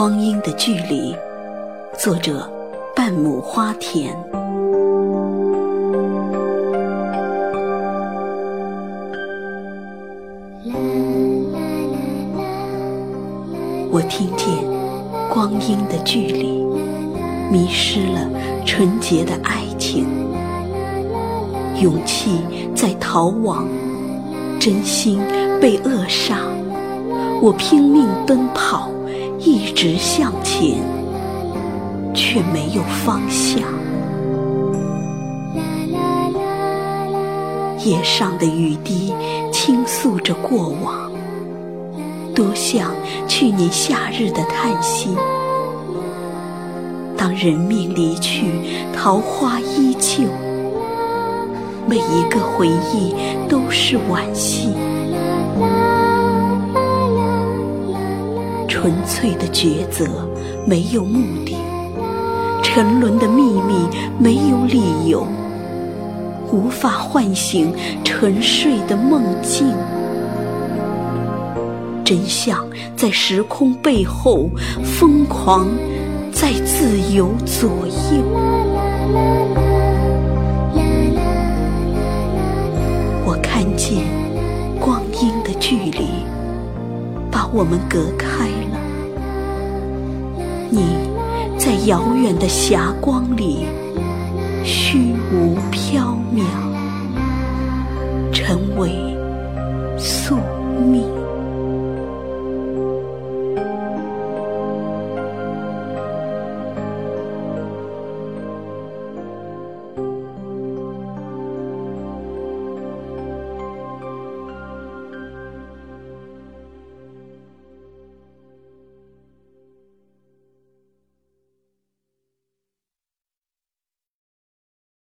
光阴的距离，作者半亩花田。我听见光阴的距离，迷失了纯洁的爱情，勇气在逃亡，真心被扼杀。我拼命奔跑，一直向前，却没有方向。夜上的雨滴倾诉着过往，多像去年夏日的叹息。当人命离去，桃花依旧，每一个回忆都是惋惜。纯粹的抉择没有目的，沉沦的秘密没有理由，无法唤醒沉睡的梦境。真相在时空背后，疯狂在自由左右。我看见我们隔开了。你在遥远的霞光里，虚无缥